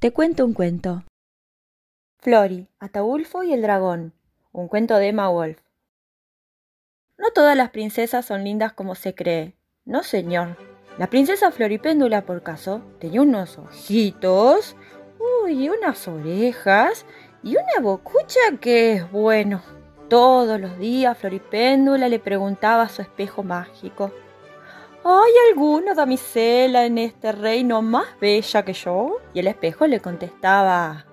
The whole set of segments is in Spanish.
Te cuento un cuento. Flori, Ataulfo y el dragón. Un cuento de Emma Wolf. No todas las princesas son lindas como se cree. No, señor. La princesa Floripéndula, por caso, tenía unos ojitos, uy, unas orejas y una bocucha que es bueno. Todos los días Floripéndula le preguntaba a su espejo mágico. ¿Hay alguna damisela en este reino más bella que yo? Y el espejo le contestaba,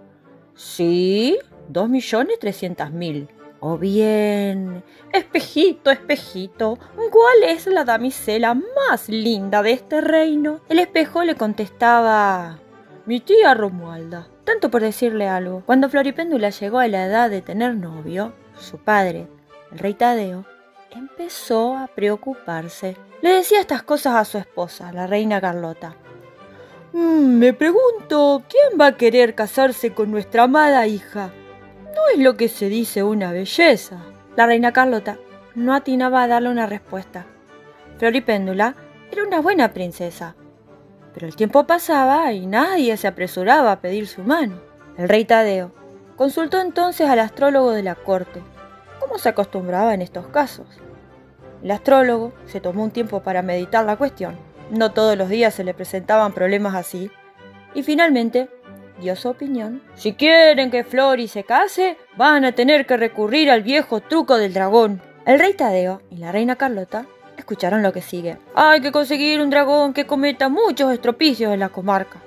sí, dos millones trescientas mil. O bien, espejito, espejito, ¿cuál es la damisela más linda de este reino? El espejo le contestaba, mi tía Romualda. Tanto por decirle algo. Cuando Floripéndula llegó a la edad de tener novio, su padre, el rey Tadeo, empezó a preocuparse. Le decía estas cosas a su esposa, la reina Carlota. Mm, me pregunto, ¿quién va a querer casarse con nuestra amada hija? No es lo que se dice una belleza. La reina Carlota no atinaba a darle una respuesta. Floripéndula era una buena princesa, pero el tiempo pasaba y nadie se apresuraba a pedir su mano. El rey Tadeo consultó entonces al astrólogo de la corte, se acostumbraba en estos casos. El astrólogo se tomó un tiempo para meditar la cuestión. No todos los días se le presentaban problemas así. Y finalmente dio su opinión. Si quieren que Flori se case, van a tener que recurrir al viejo truco del dragón. El rey Tadeo y la reina Carlota escucharon lo que sigue. Hay que conseguir un dragón que cometa muchos estropicios en la comarca.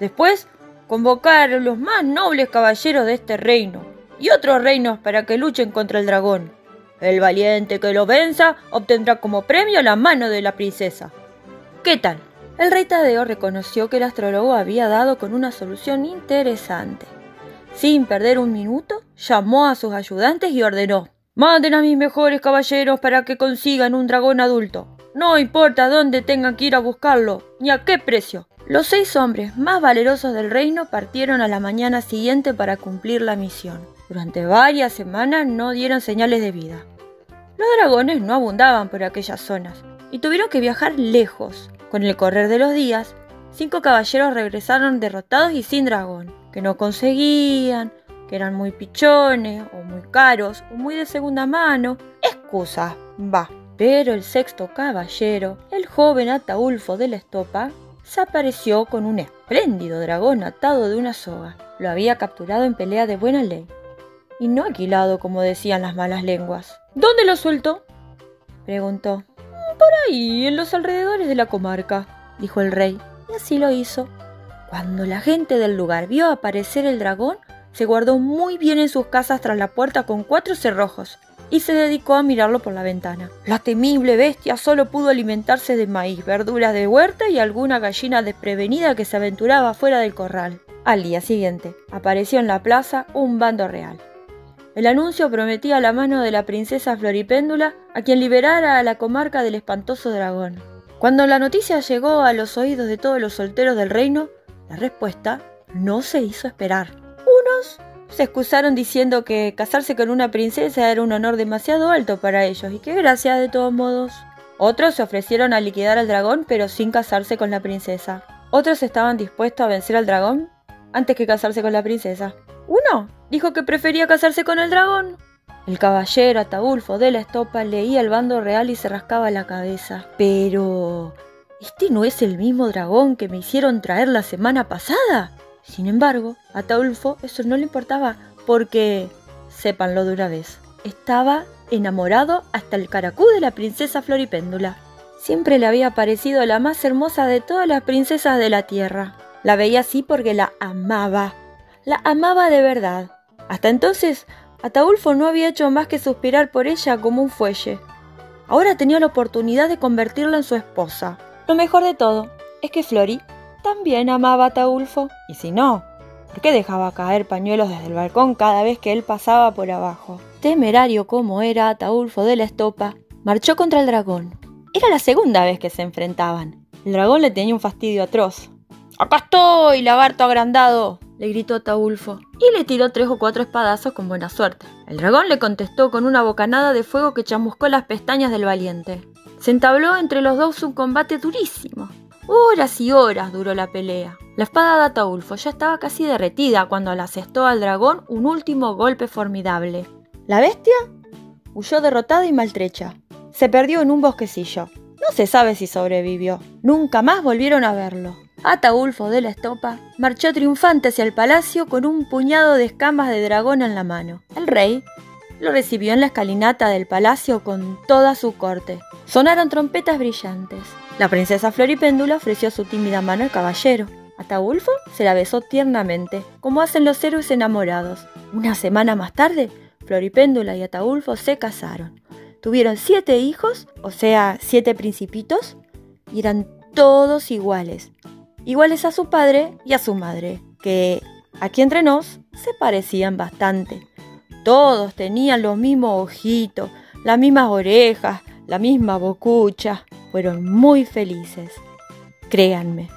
Después, convocar a los más nobles caballeros de este reino y otros reinos para que luchen contra el dragón. El valiente que lo venza obtendrá como premio la mano de la princesa. ¿Qué tal? El rey Tadeo reconoció que el astrólogo había dado con una solución interesante. Sin perder un minuto, llamó a sus ayudantes y ordenó Manden a mis mejores caballeros para que consigan un dragón adulto. No importa dónde tengan que ir a buscarlo, ni a qué precio. Los seis hombres más valerosos del reino partieron a la mañana siguiente para cumplir la misión. Durante varias semanas no dieron señales de vida. Los dragones no abundaban por aquellas zonas y tuvieron que viajar lejos. Con el correr de los días, cinco caballeros regresaron derrotados y sin dragón, que no conseguían, que eran muy pichones o muy caros o muy de segunda mano. Excusas, va. Pero el sexto caballero, el joven Ataulfo de la Estopa, se apareció con un espléndido dragón atado de una soga. Lo había capturado en pelea de buena ley y no alquilado como decían las malas lenguas. ¿Dónde lo suelto? preguntó. Mm, por ahí, en los alrededores de la comarca, dijo el rey, y así lo hizo. Cuando la gente del lugar vio aparecer el dragón, se guardó muy bien en sus casas tras la puerta con cuatro cerrojos y se dedicó a mirarlo por la ventana. La temible bestia solo pudo alimentarse de maíz, verduras de huerta y alguna gallina desprevenida que se aventuraba fuera del corral. Al día siguiente, apareció en la plaza un bando real. El anuncio prometía la mano de la princesa Floripéndula a quien liberara a la comarca del espantoso dragón. Cuando la noticia llegó a los oídos de todos los solteros del reino, la respuesta no se hizo esperar. Unos se excusaron diciendo que casarse con una princesa era un honor demasiado alto para ellos y que gracias de todos modos. Otros se ofrecieron a liquidar al dragón pero sin casarse con la princesa. Otros estaban dispuestos a vencer al dragón antes que casarse con la princesa. Uno dijo que prefería casarse con el dragón. El caballero Ataulfo de la Estopa leía el bando real y se rascaba la cabeza. Pero... ¿Este no es el mismo dragón que me hicieron traer la semana pasada? Sin embargo, a Ataulfo eso no le importaba porque, sépanlo de una vez, estaba enamorado hasta el caracú de la princesa Floripéndula. Siempre le había parecido la más hermosa de todas las princesas de la tierra. La veía así porque la amaba. La amaba de verdad. Hasta entonces, Ataulfo no había hecho más que suspirar por ella como un fuelle. Ahora tenía la oportunidad de convertirla en su esposa. Lo mejor de todo es que Flori también amaba a Ataulfo. Y si no, ¿por qué dejaba caer pañuelos desde el balcón cada vez que él pasaba por abajo? Temerario como era Ataulfo de la Estopa, marchó contra el dragón. Era la segunda vez que se enfrentaban. El dragón le tenía un fastidio atroz. ¡Acá estoy, lagarto agrandado! le gritó Ataulfo, y le tiró tres o cuatro espadazos con buena suerte. El dragón le contestó con una bocanada de fuego que chamuscó las pestañas del valiente. Se entabló entre los dos un combate durísimo. Horas y horas duró la pelea. La espada de Ataulfo ya estaba casi derretida cuando le asestó al dragón un último golpe formidable. La bestia huyó derrotada y maltrecha. Se perdió en un bosquecillo. No se sabe si sobrevivió. Nunca más volvieron a verlo. Ataulfo de la Estopa marchó triunfante hacia el palacio con un puñado de escamas de dragón en la mano. El rey lo recibió en la escalinata del palacio con toda su corte. Sonaron trompetas brillantes. La princesa Floripéndula ofreció su tímida mano al caballero. Ataulfo se la besó tiernamente, como hacen los héroes enamorados. Una semana más tarde, Floripéndula y Ataulfo se casaron. Tuvieron siete hijos, o sea, siete principitos, y eran todos iguales. Iguales a su padre y a su madre, que, aquí entre nos, se parecían bastante. Todos tenían los mismos ojitos, las mismas orejas, la misma bocucha. Fueron muy felices. Créanme.